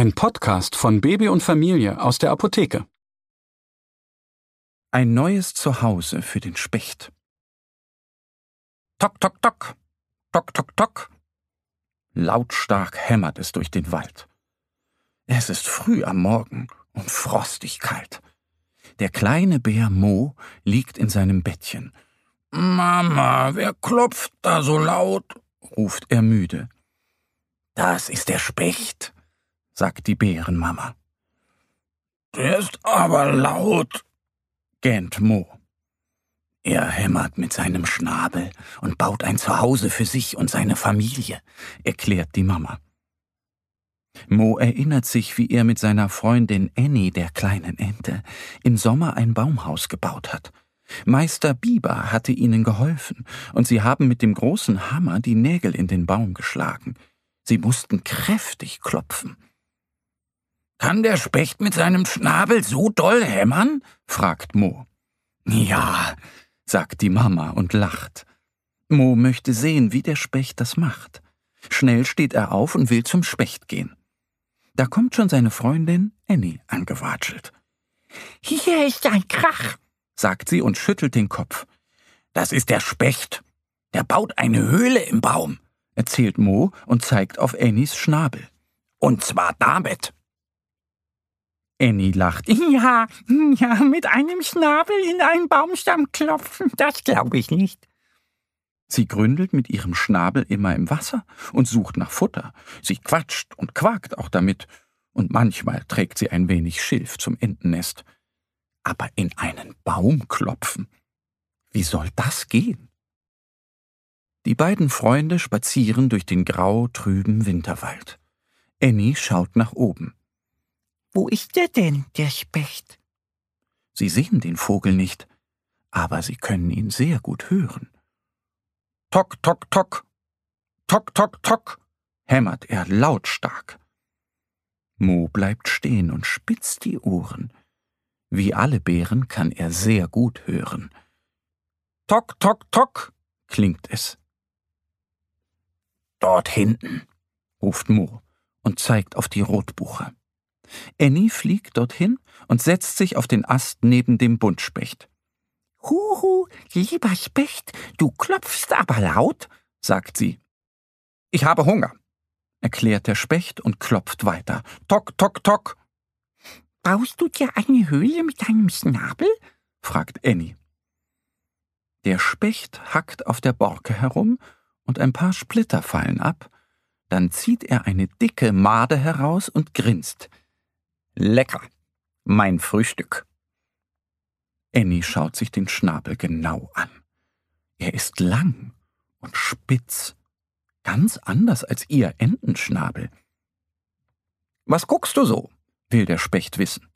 Ein Podcast von Baby und Familie aus der Apotheke. Ein neues Zuhause für den Specht. Tok, tok, tok. Tok, tok, tok. Lautstark hämmert es durch den Wald. Es ist früh am Morgen und frostig kalt. Der kleine Bär Mo liegt in seinem Bettchen. Mama, wer klopft da so laut? ruft er müde. Das ist der Specht, sagt die Bärenmama. Der ist aber laut, gähnt Mo. Er hämmert mit seinem Schnabel und baut ein Zuhause für sich und seine Familie, erklärt die Mama. Mo erinnert sich, wie er mit seiner Freundin Annie, der kleinen Ente, im Sommer ein Baumhaus gebaut hat. Meister Biber hatte ihnen geholfen, und sie haben mit dem großen Hammer die Nägel in den Baum geschlagen. Sie mussten kräftig klopfen. Kann der Specht mit seinem Schnabel so doll hämmern? fragt Mo. Ja, sagt die Mama und lacht. Mo möchte sehen, wie der Specht das macht. Schnell steht er auf und will zum Specht gehen. Da kommt schon seine Freundin Annie angewatschelt. Hier ist ein Krach, sagt sie und schüttelt den Kopf. Das ist der Specht. Der baut eine Höhle im Baum, erzählt Mo und zeigt auf Annies Schnabel. Und zwar damit. Annie lacht. Ja, ja, mit einem Schnabel in einen Baumstamm klopfen, das glaube ich nicht. Sie gründelt mit ihrem Schnabel immer im Wasser und sucht nach Futter. Sie quatscht und quakt auch damit, und manchmal trägt sie ein wenig Schilf zum Entennest. Aber in einen Baum klopfen? Wie soll das gehen? Die beiden Freunde spazieren durch den grau trüben Winterwald. Annie schaut nach oben. Wo ist der denn, der Specht? Sie sehen den Vogel nicht, aber sie können ihn sehr gut hören. Tok, tok, tok, tok, tok, tok, hämmert er lautstark. Mo bleibt stehen und spitzt die Ohren. Wie alle Bären kann er sehr gut hören. Tok, tok, tok, klingt es. Dort hinten, ruft Mo und zeigt auf die Rotbuche. Annie fliegt dorthin und setzt sich auf den Ast neben dem Buntspecht. Huhu, lieber Specht, du klopfst aber laut, sagt sie. Ich habe Hunger, erklärt der Specht und klopft weiter. Tok, tok, tok. Baust du dir eine Höhle mit deinem Schnabel? fragt Annie. Der Specht hackt auf der Borke herum und ein paar Splitter fallen ab. Dann zieht er eine dicke Made heraus und grinst. Lecker. Mein Frühstück. Annie schaut sich den Schnabel genau an. Er ist lang und spitz, ganz anders als ihr Entenschnabel. Was guckst du so? will der Specht wissen.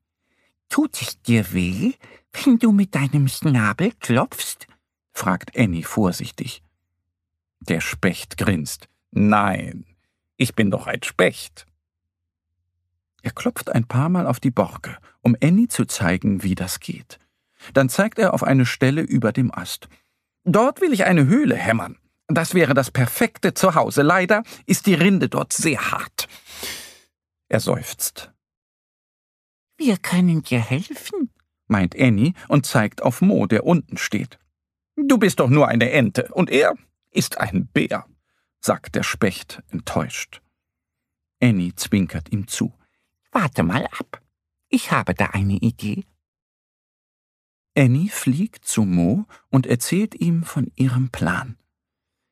Tut es dir weh, wenn du mit deinem Schnabel klopfst? fragt Annie vorsichtig. Der Specht grinst. Nein, ich bin doch ein Specht. Er klopft ein paar Mal auf die Borke, um Annie zu zeigen, wie das geht. Dann zeigt er auf eine Stelle über dem Ast. Dort will ich eine Höhle hämmern. Das wäre das perfekte Zuhause. Leider ist die Rinde dort sehr hart. Er seufzt. Wir können dir helfen, meint Annie und zeigt auf Mo, der unten steht. Du bist doch nur eine Ente und er ist ein Bär, sagt der Specht enttäuscht. Annie zwinkert ihm zu. Warte mal ab. Ich habe da eine Idee. Annie fliegt zu Mo und erzählt ihm von ihrem Plan.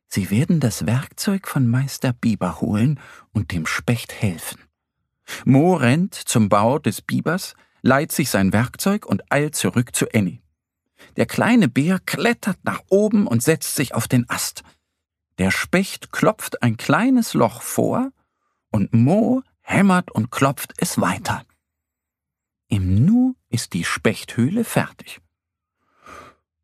Sie werden das Werkzeug von Meister Biber holen und dem Specht helfen. Mo rennt zum Bau des Bibers, leiht sich sein Werkzeug und eilt zurück zu Annie. Der kleine Bär klettert nach oben und setzt sich auf den Ast. Der Specht klopft ein kleines Loch vor und Mo hämmert und klopft es weiter. Im Nu ist die Spechthöhle fertig.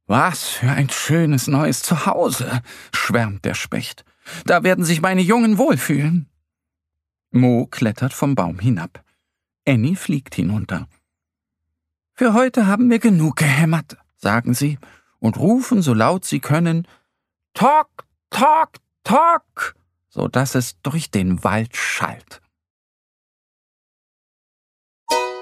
Was für ein schönes neues Zuhause, schwärmt der Specht. Da werden sich meine Jungen wohlfühlen. Mo klettert vom Baum hinab. Annie fliegt hinunter. Für heute haben wir genug gehämmert, sagen sie und rufen so laut sie können Tok, Tok, Tok, so dass es durch den Wald schallt.